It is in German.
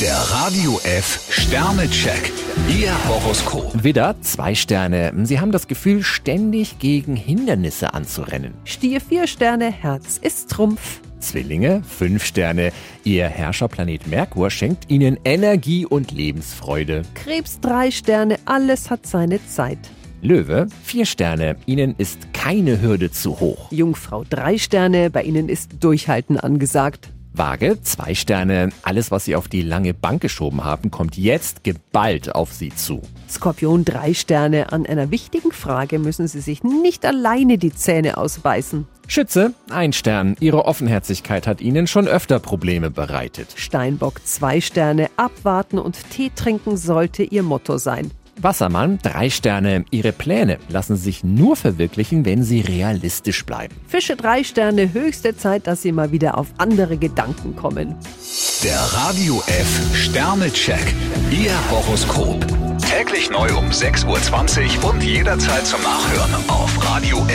Der Radio F Sternecheck. Ihr Horoskop. Widder, zwei Sterne. Sie haben das Gefühl, ständig gegen Hindernisse anzurennen. Stier vier Sterne, Herz ist Trumpf. Zwillinge, fünf Sterne. Ihr Herrscherplanet Merkur schenkt Ihnen Energie und Lebensfreude. Krebs drei Sterne, alles hat seine Zeit. Löwe, vier Sterne. Ihnen ist keine Hürde zu hoch. Jungfrau drei Sterne, bei Ihnen ist Durchhalten angesagt. Waage, zwei Sterne. Alles, was Sie auf die lange Bank geschoben haben, kommt jetzt geballt auf Sie zu. Skorpion drei Sterne, an einer wichtigen Frage müssen Sie sich nicht alleine die Zähne ausbeißen. Schütze, ein Stern. Ihre Offenherzigkeit hat Ihnen schon öfter Probleme bereitet. Steinbock zwei Sterne, abwarten und Tee trinken sollte Ihr Motto sein. Wassermann, drei Sterne. Ihre Pläne lassen sich nur verwirklichen, wenn sie realistisch bleiben. Fische drei Sterne, höchste Zeit, dass Sie mal wieder auf andere Gedanken kommen. Der Radio F Sternecheck. Ihr Horoskop. Täglich neu um 6.20 Uhr und jederzeit zum Nachhören auf Radio